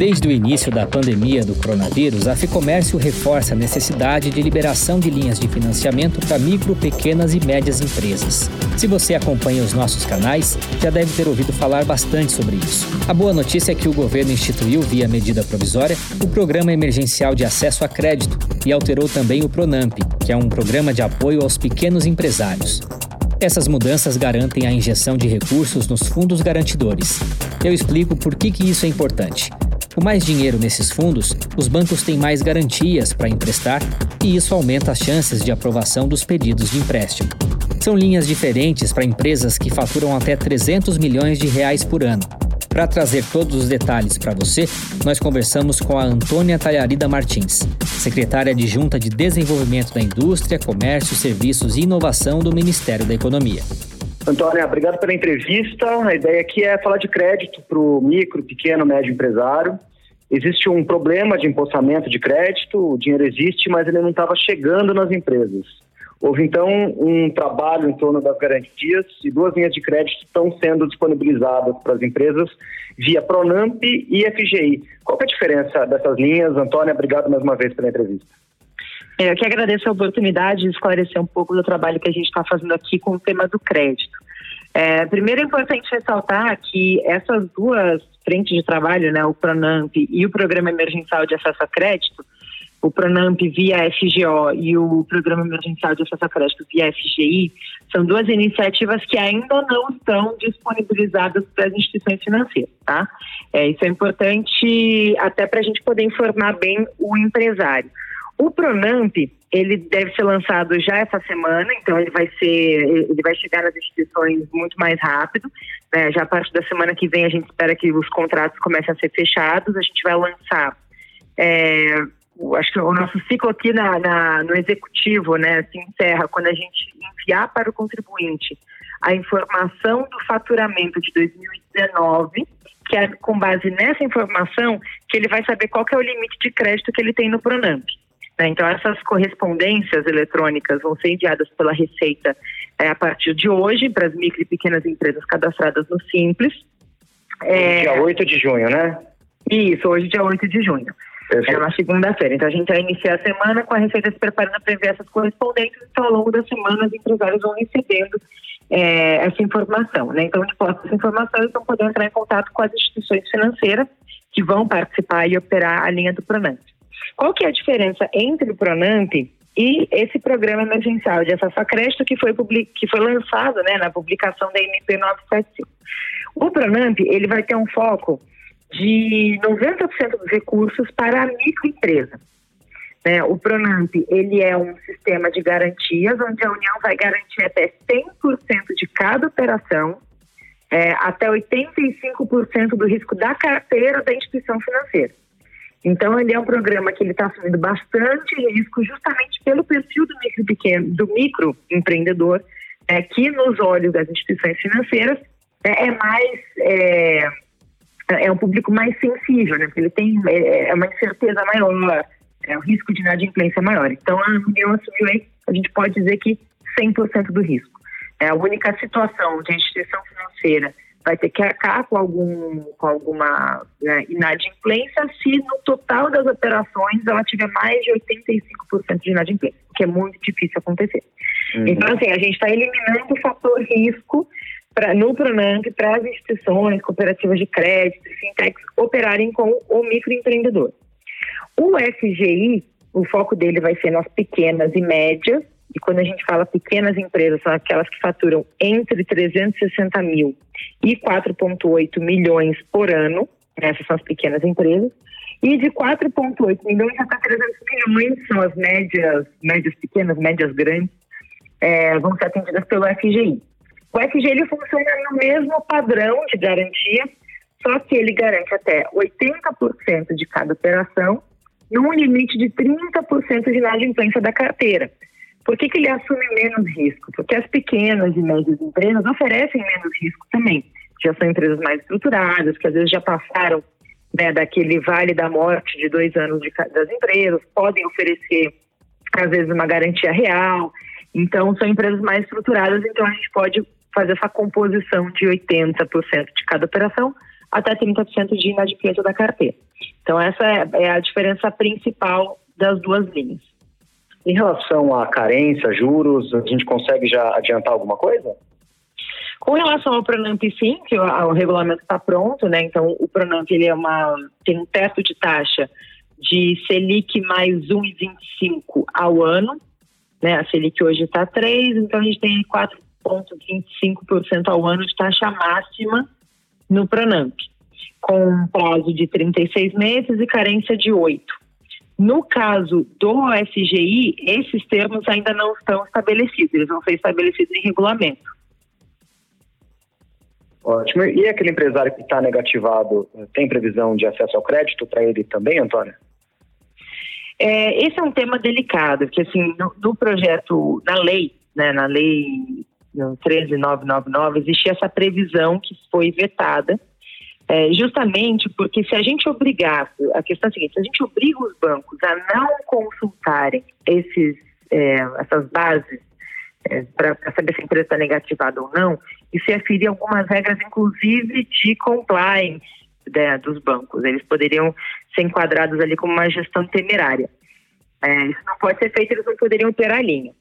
Desde o início da pandemia do coronavírus, a Ficomércio reforça a necessidade de liberação de linhas de financiamento para micro, pequenas e médias empresas. Se você acompanha os nossos canais, já deve ter ouvido falar bastante sobre isso. A boa notícia é que o governo instituiu, via medida provisória, o Programa Emergencial de Acesso a Crédito e alterou também o Pronamp, que é um programa de apoio aos pequenos empresários. Essas mudanças garantem a injeção de recursos nos fundos garantidores. Eu explico por que, que isso é importante. Com mais dinheiro nesses fundos, os bancos têm mais garantias para emprestar e isso aumenta as chances de aprovação dos pedidos de empréstimo. São linhas diferentes para empresas que faturam até 300 milhões de reais por ano. Para trazer todos os detalhes para você, nós conversamos com a Antônia Talharida Martins, secretária adjunta de Desenvolvimento da Indústria, Comércio, Serviços e Inovação do Ministério da Economia. Antônia, obrigado pela entrevista. A ideia aqui é falar de crédito para o micro, pequeno, médio empresário. Existe um problema de empossamento de crédito, o dinheiro existe, mas ele não estava chegando nas empresas. Houve então um trabalho em torno das garantias e duas linhas de crédito estão sendo disponibilizadas para as empresas via Pronamp e FGI. Qual é a diferença dessas linhas? Antônia, obrigado mais uma vez pela entrevista. É, eu que agradeço a oportunidade de esclarecer um pouco do trabalho que a gente está fazendo aqui com o tema do crédito. É, primeiro é importante ressaltar que essas duas frentes de trabalho, né, o Pronamp e o Programa Emergencial de Acesso a Crédito, o Pronamp via FGO e o Programa Emergencial de Acesso a Crédito via FGI, são duas iniciativas que ainda não estão disponibilizadas para as instituições financeiras, tá? É, isso é importante até para a gente poder informar bem o empresário. O Pronamp, ele deve ser lançado já essa semana, então ele vai ser, ele vai chegar nas instituições muito mais rápido. Né? Já a partir da semana que vem a gente espera que os contratos comecem a ser fechados. A gente vai lançar, é, acho que o nosso ciclo aqui na, na, no executivo, né, se encerra quando a gente enviar para o contribuinte a informação do faturamento de 2019 que é com base nessa informação que ele vai saber qual é o limite de crédito que ele tem no Pronamp. Né? Então, essas correspondências eletrônicas vão ser enviadas pela Receita é, a partir de hoje para as micro e pequenas empresas cadastradas no Simples. É... Dia 8 de junho, né? Isso, hoje, dia 8 de junho. É uma segunda-feira. Então, a gente vai iniciar a semana com a Receita se preparando para enviar essas correspondências. Então, ao longo da semana, os empresários vão recebendo é, essa informação. Né? Então, depois dessa informação, eles vão poder entrar em contato com as instituições financeiras que vão participar e operar a linha do Pronamp. Qual que é a diferença entre o Pronamp e esse programa emergencial de acesso a crédito que foi, que foi lançado né, na publicação da MP 975? O Pronamp ele vai ter um foco de 90% dos recursos para a microempresa. Né? O Pronamp ele é um sistema de garantias onde a União vai garantir até 100% de cada operação, é, até 85% do risco da carteira da instituição financeira. Então, ele é um programa que ele está assumindo bastante risco justamente pelo perfil do micro pequeno, do microempreendedor, é, que nos olhos das instituições financeiras é, é mais é, é, um público mais sensível, né? Porque ele tem é, é uma incerteza maior, é um risco de inadimplência maior. Então, a União assumiu aí, a gente pode dizer que 100% do risco. É a única situação de instituição financeira vai ter que arcar com, algum, com alguma né, inadimplência se no total das operações ela tiver mais de 85% de inadimplência, o que é muito difícil acontecer. Uhum. Então, assim, a gente está eliminando o fator risco pra, no Pronamp para as instituições, cooperativas de crédito, fintechs operarem com o microempreendedor. O FGI, o foco dele vai ser nas pequenas e médias, e quando a gente fala pequenas empresas, são aquelas que faturam entre 360 mil e 4,8 milhões por ano. Essas são as pequenas empresas. E de 4,8 milhões até 300 milhões são as médias, médias pequenas, médias grandes, é, vão ser atendidas pelo FGI. O FGI ele funciona no mesmo padrão de garantia, só que ele garante até 80% de cada operação, num limite de 30% de inadimplência da carteira. Por que, que ele assume menos risco? Porque as pequenas e médias empresas oferecem menos risco também. Já são empresas mais estruturadas, que às vezes já passaram né, daquele vale da morte de dois anos de, das empresas, podem oferecer, às vezes, uma garantia real. Então, são empresas mais estruturadas, então a gente pode fazer essa composição de 80% de cada operação até 30% de inadimplência da carteira. Então, essa é, é a diferença principal das duas linhas. Em relação à carência, juros, a gente consegue já adiantar alguma coisa? Com relação ao Pronamp, sim, que o, o regulamento está pronto, né? Então, o Pronamp ele é uma, tem um teto de taxa de Selic mais 1,25 ao ano, né? A Selic hoje está 3, então a gente tem 4,25% ao ano de taxa máxima no Pronamp, com um prazo de 36 meses e carência de 8. No caso do FGI, esses termos ainda não estão estabelecidos, eles vão ser estabelecidos em regulamento. Ótimo. E aquele empresário que está negativado, tem previsão de acesso ao crédito para ele também, Antônia? É, esse é um tema delicado, porque assim, no, no projeto, na lei, né, na lei 13999, existia essa previsão que foi vetada, é, justamente porque se a gente obrigasse, a questão é a seguinte, se a gente obriga os bancos a não consultarem esses, é, essas bases é, para saber se a empresa está negativada ou não, isso ia ferir algumas regras, inclusive de compliance né, dos bancos. Eles poderiam ser enquadrados ali como uma gestão temerária. É, isso não pode ser feito, eles não poderiam ter a linha.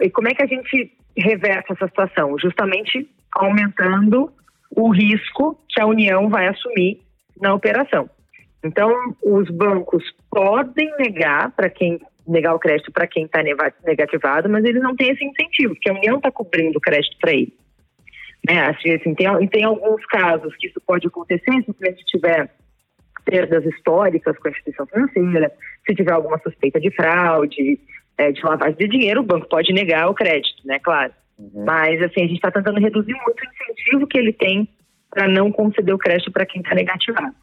E como é que a gente reverte essa situação? Justamente aumentando o risco que a União vai assumir na operação. Então, os bancos podem negar para quem negar o crédito para quem está negativado, mas eles não têm esse incentivo, porque a União está cobrindo o crédito para ele. Né? Assim, assim, tem, tem alguns casos que isso pode acontecer se o cliente tiver perdas históricas com a instituição financeira, se tiver alguma suspeita de fraude, é, de lavagem de dinheiro, o banco pode negar o crédito, né? Claro. Uhum. Mas, assim, a gente está tentando reduzir muito o incentivo que ele tem para não conceder o crédito para quem está negativado.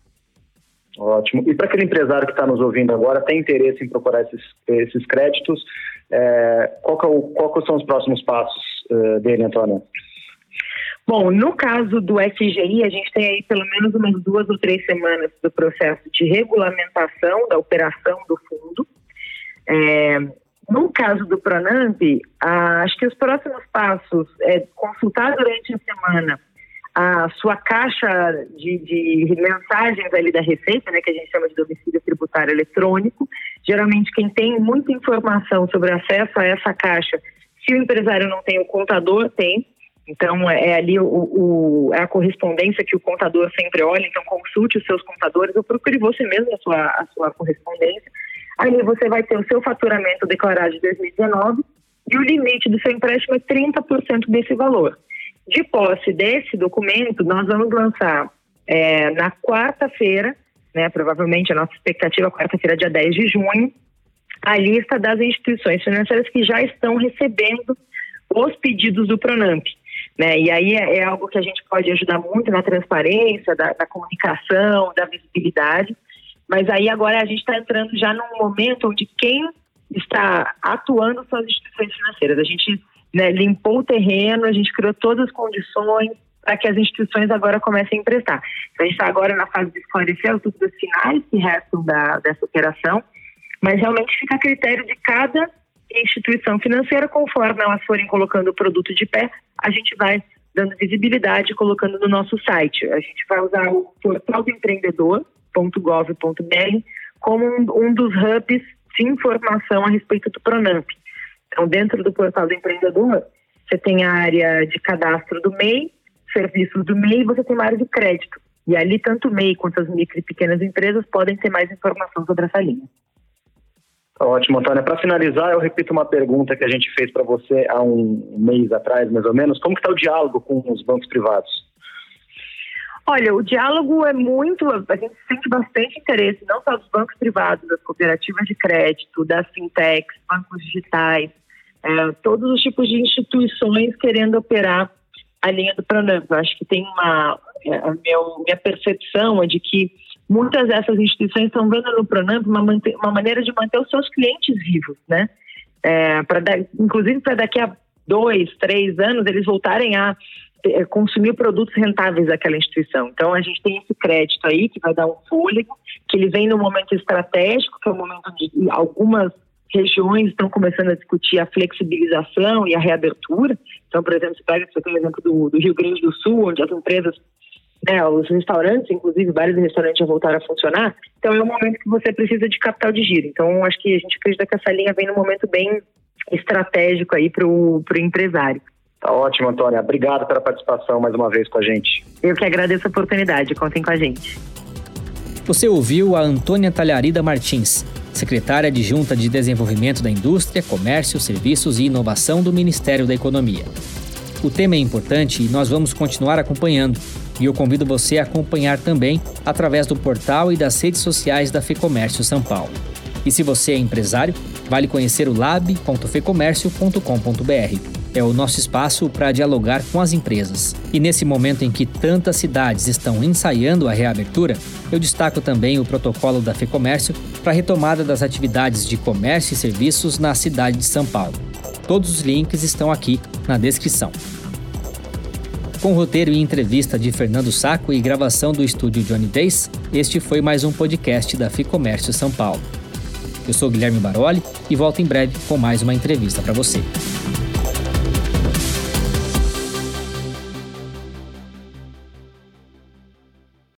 Ótimo. E para aquele empresário que está nos ouvindo agora, tem interesse em procurar esses, esses créditos, é, qual, é o, qual são os próximos passos uh, dele, Antônio? Bom, no caso do FGI, a gente tem aí pelo menos umas duas ou três semanas do processo de regulamentação da operação do fundo. É, no caso do Pronamp, acho que os próximos passos é consultar durante a semana a sua caixa de, de, mensagens ali da Receita, né, que a gente chama de domicílio tributário eletrônico. Geralmente, quem tem muita informação sobre acesso a essa caixa, se o empresário não tem, o contador tem. Então, é, é ali o, o, é a correspondência que o contador sempre olha. Então, consulte os seus contadores ou procure você mesmo a sua, a sua correspondência. Ali você vai ter o seu faturamento declarado de 2019 e o limite do seu empréstimo é 30% desse valor. De posse desse documento, nós vamos lançar é, na quarta-feira, né, provavelmente a nossa expectativa, quarta-feira, dia 10 de junho, a lista das instituições financeiras que já estão recebendo os pedidos do Pronamp. Né? E aí é, é algo que a gente pode ajudar muito na transparência, da, da comunicação, da visibilidade. Mas aí agora a gente está entrando já num momento onde quem está atuando são as instituições financeiras. A gente né, limpou o terreno, a gente criou todas as condições para que as instituições agora comecem a emprestar. Então, a gente está agora na fase de esclarecer os dúvidas finais que restam da, dessa operação, mas realmente fica a critério de cada instituição financeira, conforme elas forem colocando o produto de pé, a gente vai dando visibilidade colocando no nosso site. A gente vai usar o portal do empreendedor.gov.br como um, um dos hubs de informação a respeito do Pronamp. Então, dentro do portal do empreendedor, você tem a área de cadastro do MEI, serviços do MEI, você tem uma área de crédito. E ali, tanto o MEI quanto as micro e pequenas empresas podem ter mais informação sobre essa linha. Ótimo, Antônia. Para finalizar, eu repito uma pergunta que a gente fez para você há um mês atrás, mais ou menos. Como está o diálogo com os bancos privados? Olha, o diálogo é muito, a gente sente bastante interesse, não só dos bancos privados, das cooperativas de crédito, das fintechs, bancos digitais, é, todos os tipos de instituições querendo operar a linha do Pronamp. Acho que tem uma, é, a meu, minha percepção é de que muitas dessas instituições estão vendo no Pronamp uma, uma maneira de manter os seus clientes vivos, né? É, pra, inclusive para daqui a dois, três anos eles voltarem a consumir produtos rentáveis daquela instituição. Então, a gente tem esse crédito aí que vai dar um fôlego, que ele vem no momento estratégico, que é o momento onde algumas regiões estão começando a discutir a flexibilização e a reabertura. Então, por exemplo, você pega você o exemplo do, do Rio Grande do Sul, onde as empresas né, os restaurantes, inclusive vários restaurantes já voltaram a funcionar, então é um momento que você precisa de capital de giro. Então acho que a gente acredita que essa linha vem num momento bem estratégico aí para o empresário. Tá ótimo, Antônia. Obrigado pela participação mais uma vez com a gente. Eu que agradeço a oportunidade. Contem com a gente. Você ouviu a Antônia Talharida Martins, secretária adjunta de Desenvolvimento da Indústria, Comércio, Serviços e Inovação do Ministério da Economia. O tema é importante e nós vamos continuar acompanhando. E eu convido você a acompanhar também através do portal e das redes sociais da FEComércio São Paulo. E se você é empresário, vale conhecer o lab.fecomércio.com.br é o nosso espaço para dialogar com as empresas. E nesse momento em que tantas cidades estão ensaiando a reabertura, eu destaco também o protocolo da FEComércio para a retomada das atividades de comércio e serviços na cidade de São Paulo. Todos os links estão aqui na descrição. Com roteiro e entrevista de Fernando Saco e gravação do estúdio Johnny Days, este foi mais um podcast da FIComércio São Paulo. Eu sou Guilherme Baroli e volto em breve com mais uma entrevista para você.